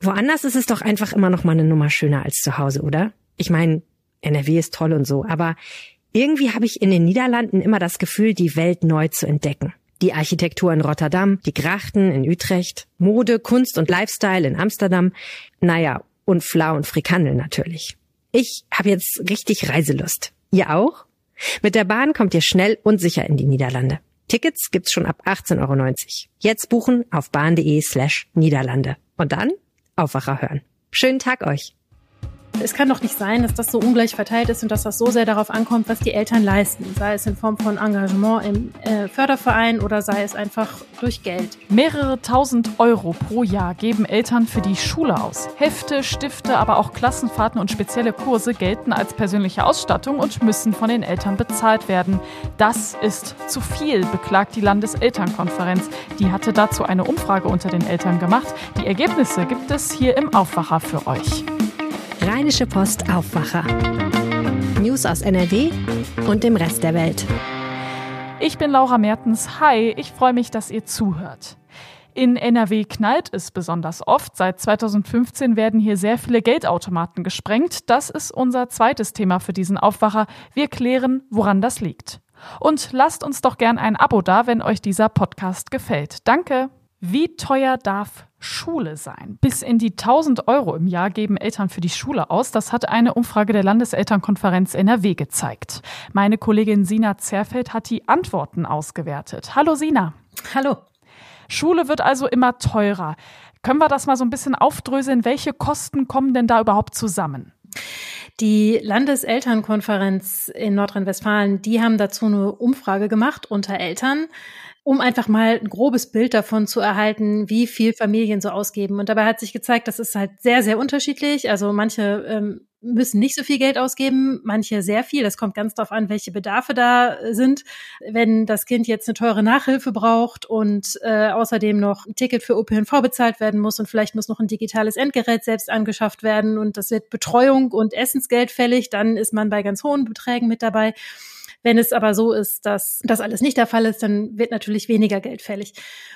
Woanders ist es doch einfach immer noch mal eine Nummer schöner als zu Hause, oder? Ich meine, NRW ist toll und so, aber irgendwie habe ich in den Niederlanden immer das Gefühl, die Welt neu zu entdecken. Die Architektur in Rotterdam, die Grachten in Utrecht, Mode, Kunst und Lifestyle in Amsterdam, naja, und Flau und Frikandel natürlich. Ich habe jetzt richtig Reiselust. Ihr auch? Mit der Bahn kommt ihr schnell und sicher in die Niederlande. Tickets gibt's schon ab 18,90 Euro. Jetzt buchen auf bahn.de slash Niederlande. Und dann Aufwacher hören. Schönen Tag euch! Es kann doch nicht sein, dass das so ungleich verteilt ist und dass das so sehr darauf ankommt, was die Eltern leisten, sei es in Form von Engagement im äh, Förderverein oder sei es einfach durch Geld. Mehrere tausend Euro pro Jahr geben Eltern für die Schule aus. Hefte, Stifte, aber auch Klassenfahrten und spezielle Kurse gelten als persönliche Ausstattung und müssen von den Eltern bezahlt werden. Das ist zu viel, beklagt die Landeselternkonferenz. Die hatte dazu eine Umfrage unter den Eltern gemacht. Die Ergebnisse gibt es hier im Aufwacher für euch. Rheinische Post Aufwacher. News aus NRW und dem Rest der Welt. Ich bin Laura Mertens. Hi, ich freue mich, dass ihr zuhört. In NRW knallt es besonders oft. Seit 2015 werden hier sehr viele Geldautomaten gesprengt. Das ist unser zweites Thema für diesen Aufwacher. Wir klären, woran das liegt. Und lasst uns doch gern ein Abo da, wenn euch dieser Podcast gefällt. Danke. Wie teuer darf Schule sein? Bis in die 1000 Euro im Jahr geben Eltern für die Schule aus. Das hat eine Umfrage der Landeselternkonferenz NRW gezeigt. Meine Kollegin Sina Zerfeld hat die Antworten ausgewertet. Hallo Sina. Hallo. Schule wird also immer teurer. Können wir das mal so ein bisschen aufdröseln? Welche Kosten kommen denn da überhaupt zusammen? Die Landeselternkonferenz in Nordrhein-Westfalen, die haben dazu eine Umfrage gemacht unter Eltern um einfach mal ein grobes Bild davon zu erhalten, wie viel Familien so ausgeben. Und dabei hat sich gezeigt, das ist halt sehr, sehr unterschiedlich. Also manche ähm, müssen nicht so viel Geld ausgeben, manche sehr viel. Das kommt ganz darauf an, welche Bedarfe da sind. Wenn das Kind jetzt eine teure Nachhilfe braucht und äh, außerdem noch ein Ticket für ÖPNV bezahlt werden muss und vielleicht muss noch ein digitales Endgerät selbst angeschafft werden und das wird Betreuung und Essensgeld fällig, dann ist man bei ganz hohen Beträgen mit dabei. Wenn es aber so ist, dass das alles nicht der Fall ist, dann wird natürlich weniger Geld fällig.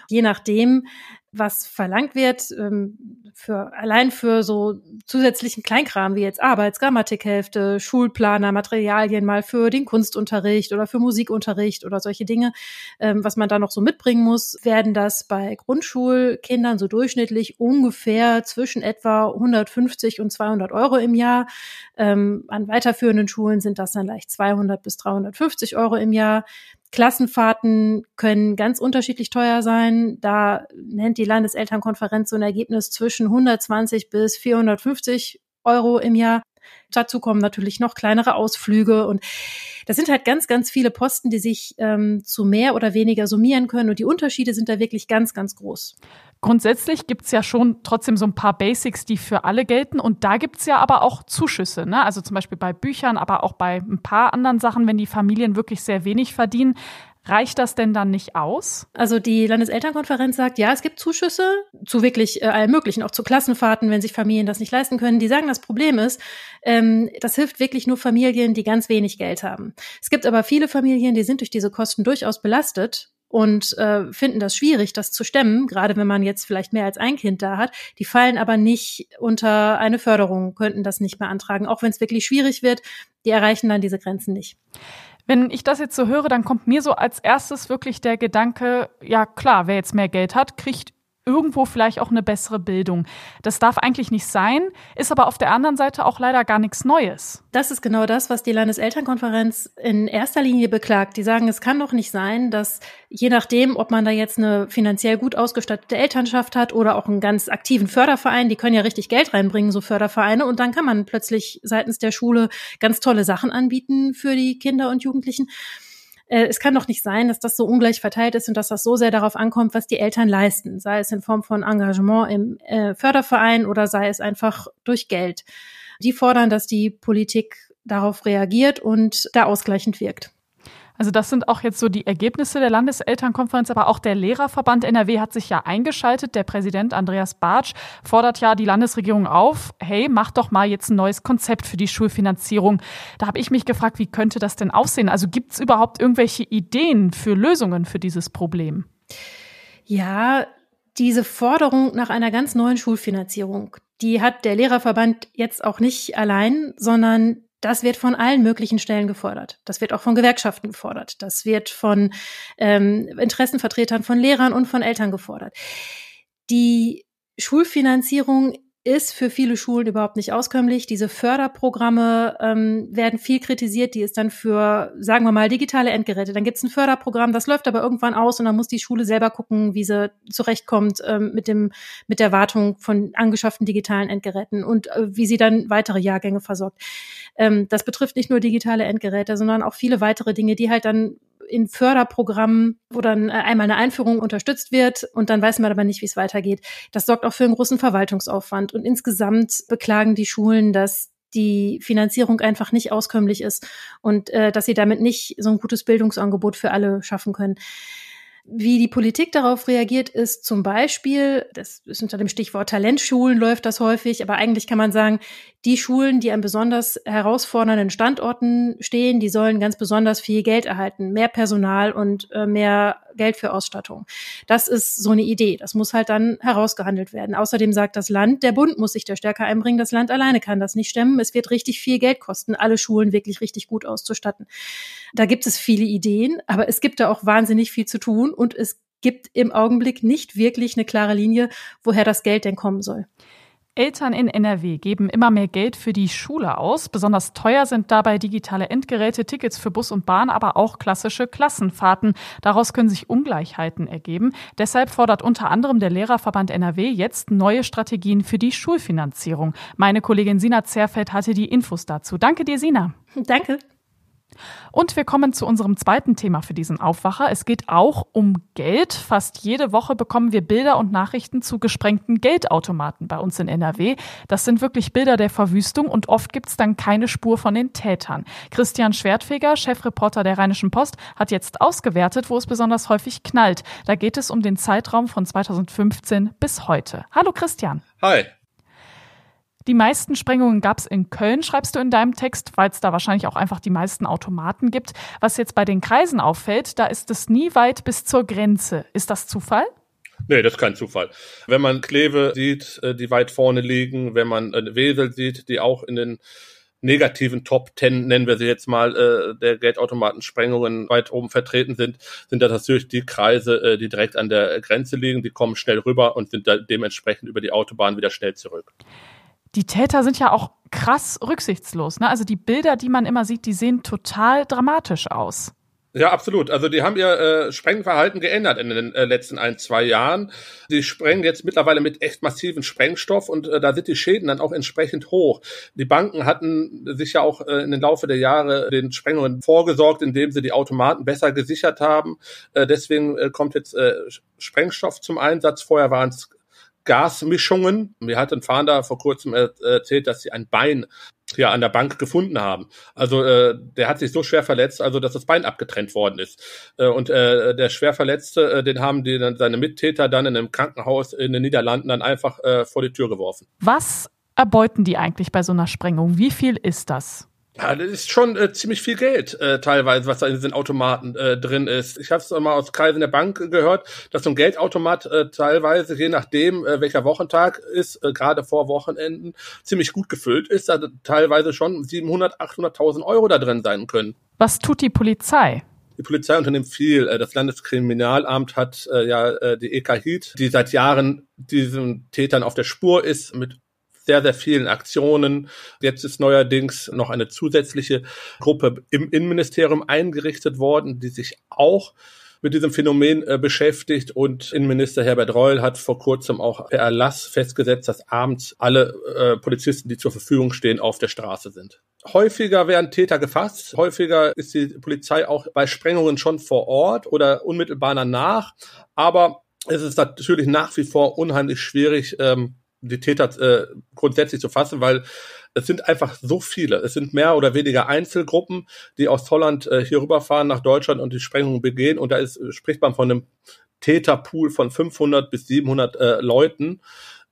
Je nachdem, was verlangt wird, ähm, für, allein für so zusätzlichen Kleinkram wie jetzt Arbeitsgrammatikhälfte, Schulplaner, Materialien mal für den Kunstunterricht oder für Musikunterricht oder solche Dinge, ähm, was man da noch so mitbringen muss, werden das bei Grundschulkindern so durchschnittlich ungefähr zwischen etwa 150 und 200 Euro im Jahr. Ähm, an weiterführenden Schulen sind das dann leicht 200 bis 350 Euro im Jahr. Klassenfahrten können ganz unterschiedlich teuer sein. Da nennt die Landeselternkonferenz so ein Ergebnis zwischen 120 bis 450 Euro im Jahr. Dazu kommen natürlich noch kleinere Ausflüge und das sind halt ganz, ganz viele Posten, die sich ähm, zu mehr oder weniger summieren können und die Unterschiede sind da wirklich ganz, ganz groß. Grundsätzlich gibt's ja schon trotzdem so ein paar Basics, die für alle gelten. Und da gibt's ja aber auch Zuschüsse. Ne? Also zum Beispiel bei Büchern, aber auch bei ein paar anderen Sachen, wenn die Familien wirklich sehr wenig verdienen. Reicht das denn dann nicht aus? Also die Landeselternkonferenz sagt, ja, es gibt Zuschüsse zu wirklich äh, allem Möglichen, auch zu Klassenfahrten, wenn sich Familien das nicht leisten können. Die sagen, das Problem ist, ähm, das hilft wirklich nur Familien, die ganz wenig Geld haben. Es gibt aber viele Familien, die sind durch diese Kosten durchaus belastet und äh, finden das schwierig, das zu stemmen, gerade wenn man jetzt vielleicht mehr als ein Kind da hat. Die fallen aber nicht unter eine Förderung, könnten das nicht beantragen, auch wenn es wirklich schwierig wird. Die erreichen dann diese Grenzen nicht. Wenn ich das jetzt so höre, dann kommt mir so als erstes wirklich der Gedanke, ja klar, wer jetzt mehr Geld hat, kriegt irgendwo vielleicht auch eine bessere Bildung. Das darf eigentlich nicht sein, ist aber auf der anderen Seite auch leider gar nichts Neues. Das ist genau das, was die Landeselternkonferenz in erster Linie beklagt. Die sagen, es kann doch nicht sein, dass je nachdem, ob man da jetzt eine finanziell gut ausgestattete Elternschaft hat oder auch einen ganz aktiven Förderverein, die können ja richtig Geld reinbringen, so Fördervereine, und dann kann man plötzlich seitens der Schule ganz tolle Sachen anbieten für die Kinder und Jugendlichen äh, es kann doch nicht sein, dass das so ungleich verteilt ist und dass das so sehr darauf ankommt, was die Eltern leisten, sei es in Form von Engagement im äh, Förderverein oder sei es einfach durch Geld. Die fordern, dass die Politik darauf reagiert und da ausgleichend wirkt. Also das sind auch jetzt so die Ergebnisse der Landeselternkonferenz, aber auch der Lehrerverband NRW hat sich ja eingeschaltet. Der Präsident Andreas Bartsch fordert ja die Landesregierung auf, hey, mach doch mal jetzt ein neues Konzept für die Schulfinanzierung. Da habe ich mich gefragt, wie könnte das denn aussehen? Also gibt es überhaupt irgendwelche Ideen für Lösungen für dieses Problem? Ja, diese Forderung nach einer ganz neuen Schulfinanzierung, die hat der Lehrerverband jetzt auch nicht allein, sondern das wird von allen möglichen Stellen gefordert. Das wird auch von Gewerkschaften gefordert. Das wird von ähm, Interessenvertretern von Lehrern und von Eltern gefordert. Die Schulfinanzierung ist für viele Schulen überhaupt nicht auskömmlich. Diese Förderprogramme ähm, werden viel kritisiert. Die ist dann für, sagen wir mal, digitale Endgeräte. Dann gibt es ein Förderprogramm, das läuft aber irgendwann aus und dann muss die Schule selber gucken, wie sie zurechtkommt ähm, mit dem mit der Wartung von angeschafften digitalen Endgeräten und äh, wie sie dann weitere Jahrgänge versorgt. Ähm, das betrifft nicht nur digitale Endgeräte, sondern auch viele weitere Dinge, die halt dann in Förderprogrammen, wo dann äh, einmal eine Einführung unterstützt wird und dann weiß man aber nicht, wie es weitergeht. Das sorgt auch für einen großen Verwaltungsaufwand. Und insgesamt beklagen die Schulen, dass die Finanzierung einfach nicht auskömmlich ist und äh, dass sie damit nicht so ein gutes Bildungsangebot für alle schaffen können. Wie die Politik darauf reagiert, ist zum Beispiel, das ist unter dem Stichwort Talentschulen läuft das häufig, aber eigentlich kann man sagen, die Schulen, die an besonders herausfordernden Standorten stehen, die sollen ganz besonders viel Geld erhalten, mehr Personal und äh, mehr Geld für Ausstattung. Das ist so eine Idee. Das muss halt dann herausgehandelt werden. Außerdem sagt das Land, der Bund muss sich da stärker einbringen. Das Land alleine kann das nicht stemmen. Es wird richtig viel Geld kosten, alle Schulen wirklich richtig gut auszustatten. Da gibt es viele Ideen, aber es gibt da auch wahnsinnig viel zu tun und es gibt im Augenblick nicht wirklich eine klare Linie, woher das Geld denn kommen soll. Eltern in NRW geben immer mehr Geld für die Schule aus. Besonders teuer sind dabei digitale Endgeräte, Tickets für Bus und Bahn, aber auch klassische Klassenfahrten. Daraus können sich Ungleichheiten ergeben. Deshalb fordert unter anderem der Lehrerverband NRW jetzt neue Strategien für die Schulfinanzierung. Meine Kollegin Sina Zerfeld hatte die Infos dazu. Danke dir, Sina. Danke. Und wir kommen zu unserem zweiten Thema für diesen Aufwacher. Es geht auch um Geld. Fast jede Woche bekommen wir Bilder und Nachrichten zu gesprengten Geldautomaten bei uns in NRW. Das sind wirklich Bilder der Verwüstung und oft gibt es dann keine Spur von den Tätern. Christian Schwertfeger, Chefreporter der Rheinischen Post, hat jetzt ausgewertet, wo es besonders häufig knallt. Da geht es um den Zeitraum von 2015 bis heute. Hallo Christian. Hi. Die meisten Sprengungen gab es in Köln, schreibst du in deinem Text, weil es da wahrscheinlich auch einfach die meisten Automaten gibt. Was jetzt bei den Kreisen auffällt, da ist es nie weit bis zur Grenze. Ist das Zufall? Nee, das ist kein Zufall. Wenn man Kleve sieht, äh, die weit vorne liegen, wenn man äh, Wesel sieht, die auch in den negativen Top Ten, nennen wir sie jetzt mal, äh, der Geldautomatensprengungen weit oben vertreten sind, sind das natürlich die Kreise, die direkt an der Grenze liegen. Die kommen schnell rüber und sind dementsprechend über die Autobahn wieder schnell zurück die Täter sind ja auch krass rücksichtslos. Ne? Also die Bilder, die man immer sieht, die sehen total dramatisch aus. Ja, absolut. Also die haben ihr äh, Sprengverhalten geändert in den äh, letzten ein, zwei Jahren. Die sprengen jetzt mittlerweile mit echt massiven Sprengstoff und äh, da sind die Schäden dann auch entsprechend hoch. Die Banken hatten sich ja auch äh, in den Laufe der Jahre den Sprengungen vorgesorgt, indem sie die Automaten besser gesichert haben. Äh, deswegen äh, kommt jetzt äh, Sprengstoff zum Einsatz. Vorher waren es Gasmischungen. Mir hat ein Fahnder vor kurzem erzählt, dass sie ein Bein ja an der Bank gefunden haben. Also äh, der hat sich so schwer verletzt, also dass das Bein abgetrennt worden ist. Äh, und äh, der schwer äh, den haben die dann seine Mittäter dann in einem Krankenhaus in den Niederlanden dann einfach äh, vor die Tür geworfen. Was erbeuten die eigentlich bei so einer Sprengung? Wie viel ist das? Ja, das ist schon äh, ziemlich viel Geld äh, teilweise, was da in diesen Automaten äh, drin ist. Ich habe es mal aus Kreisen der Bank gehört, dass so ein Geldautomat äh, teilweise, je nachdem äh, welcher Wochentag ist, äh, gerade vor Wochenenden, ziemlich gut gefüllt ist, da teilweise schon 700, 800.000 Euro da drin sein können. Was tut die Polizei? Die Polizei unternimmt viel. Äh, das Landeskriminalamt hat äh, ja äh, die EK HIT, die seit Jahren diesen Tätern auf der Spur ist, mit sehr, sehr vielen Aktionen. Jetzt ist neuerdings noch eine zusätzliche Gruppe im Innenministerium eingerichtet worden, die sich auch mit diesem Phänomen äh, beschäftigt und Innenminister Herbert Reul hat vor kurzem auch per Erlass festgesetzt, dass abends alle äh, Polizisten, die zur Verfügung stehen, auf der Straße sind. Häufiger werden Täter gefasst, häufiger ist die Polizei auch bei Sprengungen schon vor Ort oder unmittelbar danach, aber es ist natürlich nach wie vor unheimlich schwierig, ähm, die Täter äh, grundsätzlich zu fassen, weil es sind einfach so viele. Es sind mehr oder weniger Einzelgruppen, die aus Holland äh, hier rüberfahren nach Deutschland und die Sprengungen begehen. Und da ist, spricht man von einem Täterpool von 500 bis 700 äh, Leuten,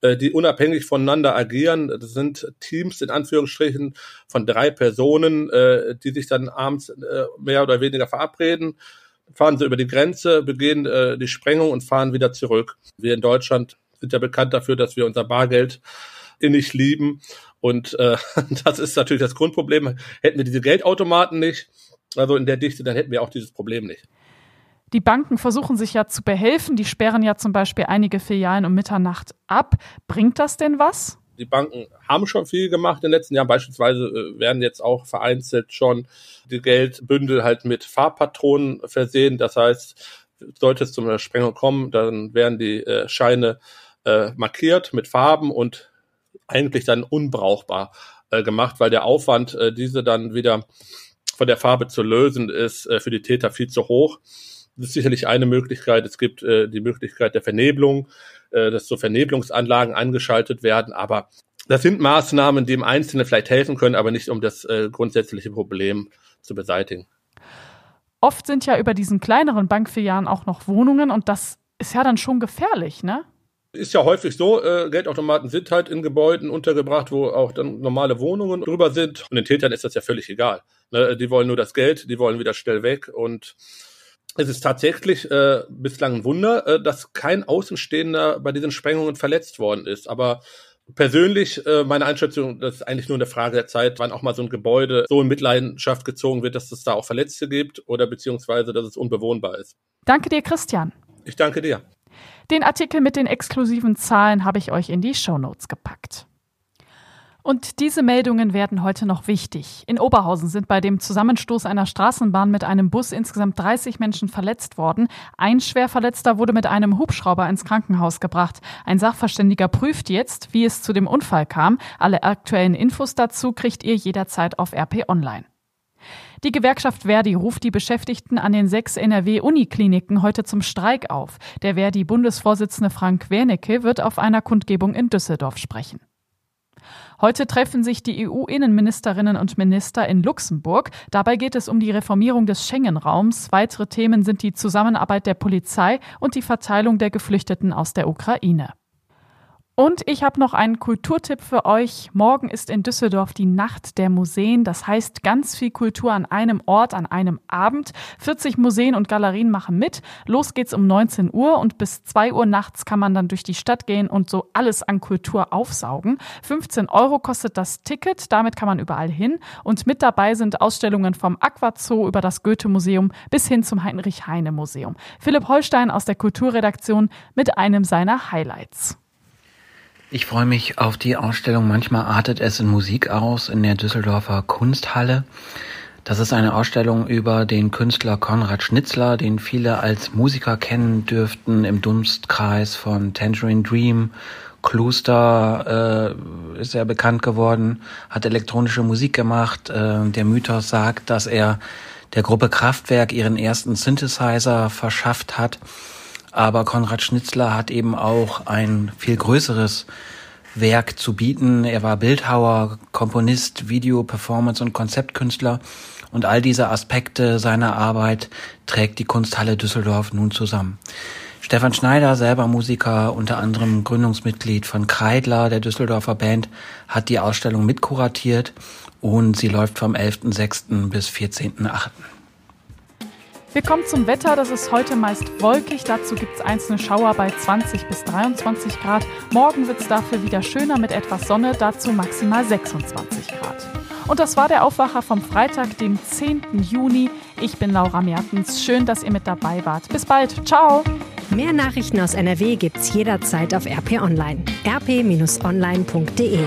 äh, die unabhängig voneinander agieren. Das sind Teams in Anführungsstrichen von drei Personen, äh, die sich dann abends äh, mehr oder weniger verabreden fahren sie über die Grenze, begehen äh, die Sprengung und fahren wieder zurück. Wir in Deutschland sind ja bekannt dafür, dass wir unser Bargeld innig lieben. Und äh, das ist natürlich das Grundproblem. Hätten wir diese Geldautomaten nicht, also in der Dichte, dann hätten wir auch dieses Problem nicht. Die Banken versuchen sich ja zu behelfen. Die sperren ja zum Beispiel einige Filialen um Mitternacht ab. Bringt das denn was? Die Banken haben schon viel gemacht in den letzten Jahren. Beispielsweise äh, werden jetzt auch vereinzelt schon die Geldbündel halt mit Farbpatronen versehen. Das heißt, sollte es zum Sprengung kommen, dann werden die äh, Scheine äh, markiert mit Farben und eigentlich dann unbrauchbar äh, gemacht, weil der Aufwand, äh, diese dann wieder von der Farbe zu lösen, ist äh, für die Täter viel zu hoch. Das ist sicherlich eine Möglichkeit. Es gibt äh, die Möglichkeit der Vernebelung, äh, dass so Vernebelungsanlagen angeschaltet werden. Aber das sind Maßnahmen, die im Einzelnen vielleicht helfen können, aber nicht um das äh, grundsätzliche Problem zu beseitigen. Oft sind ja über diesen kleineren Bankfilialen auch noch Wohnungen und das ist ja dann schon gefährlich, ne? Ist ja häufig so, äh, Geldautomaten sind halt in Gebäuden untergebracht, wo auch dann normale Wohnungen drüber sind. Und den Tätern ist das ja völlig egal. Ne? Die wollen nur das Geld, die wollen wieder schnell weg. Und es ist tatsächlich äh, bislang ein Wunder, äh, dass kein Außenstehender bei diesen Sprengungen verletzt worden ist. Aber persönlich, äh, meine Einschätzung, das ist eigentlich nur eine Frage der Zeit, wann auch mal so ein Gebäude so in Mitleidenschaft gezogen wird, dass es da auch Verletzte gibt oder beziehungsweise, dass es unbewohnbar ist. Danke dir, Christian. Ich danke dir. Den Artikel mit den exklusiven Zahlen habe ich euch in die Show Notes gepackt. Und diese Meldungen werden heute noch wichtig. In Oberhausen sind bei dem Zusammenstoß einer Straßenbahn mit einem Bus insgesamt 30 Menschen verletzt worden. Ein Schwerverletzter wurde mit einem Hubschrauber ins Krankenhaus gebracht. Ein Sachverständiger prüft jetzt, wie es zu dem Unfall kam. Alle aktuellen Infos dazu kriegt ihr jederzeit auf RP Online. Die Gewerkschaft Verdi ruft die Beschäftigten an den sechs NRW-Unikliniken heute zum Streik auf. Der Verdi-Bundesvorsitzende Frank Wernicke wird auf einer Kundgebung in Düsseldorf sprechen. Heute treffen sich die EU-Innenministerinnen und Minister in Luxemburg. Dabei geht es um die Reformierung des Schengen-Raums. Weitere Themen sind die Zusammenarbeit der Polizei und die Verteilung der Geflüchteten aus der Ukraine. Und ich habe noch einen Kulturtipp für euch. Morgen ist in Düsseldorf die Nacht der Museen. Das heißt ganz viel Kultur an einem Ort, an einem Abend. 40 Museen und Galerien machen mit. Los geht's um 19 Uhr und bis 2 Uhr nachts kann man dann durch die Stadt gehen und so alles an Kultur aufsaugen. 15 Euro kostet das Ticket. Damit kann man überall hin. Und mit dabei sind Ausstellungen vom Aquazoo über das Goethe-Museum bis hin zum Heinrich-Heine-Museum. Philipp Holstein aus der Kulturredaktion mit einem seiner Highlights. Ich freue mich auf die Ausstellung Manchmal artet es in Musik aus in der Düsseldorfer Kunsthalle. Das ist eine Ausstellung über den Künstler Konrad Schnitzler, den viele als Musiker kennen dürften im Dunstkreis von Tangerine Dream. Kloster äh, ist er bekannt geworden, hat elektronische Musik gemacht. Äh, der Mythos sagt, dass er der Gruppe Kraftwerk ihren ersten Synthesizer verschafft hat. Aber Konrad Schnitzler hat eben auch ein viel größeres Werk zu bieten. Er war Bildhauer, Komponist, Video, Performance und Konzeptkünstler. Und all diese Aspekte seiner Arbeit trägt die Kunsthalle Düsseldorf nun zusammen. Stefan Schneider, selber Musiker, unter anderem Gründungsmitglied von Kreidler, der Düsseldorfer Band, hat die Ausstellung mitkuratiert und sie läuft vom 11.06. bis 14.08. Wir kommen zum Wetter. Das ist heute meist wolkig. Dazu gibt es einzelne Schauer bei 20 bis 23 Grad. Morgen wird es dafür wieder schöner mit etwas Sonne. Dazu maximal 26 Grad. Und das war der Aufwacher vom Freitag, dem 10. Juni. Ich bin Laura Mertens. Schön, dass ihr mit dabei wart. Bis bald. Ciao. Mehr Nachrichten aus NRW gibt's jederzeit auf RP Online. rp-online.de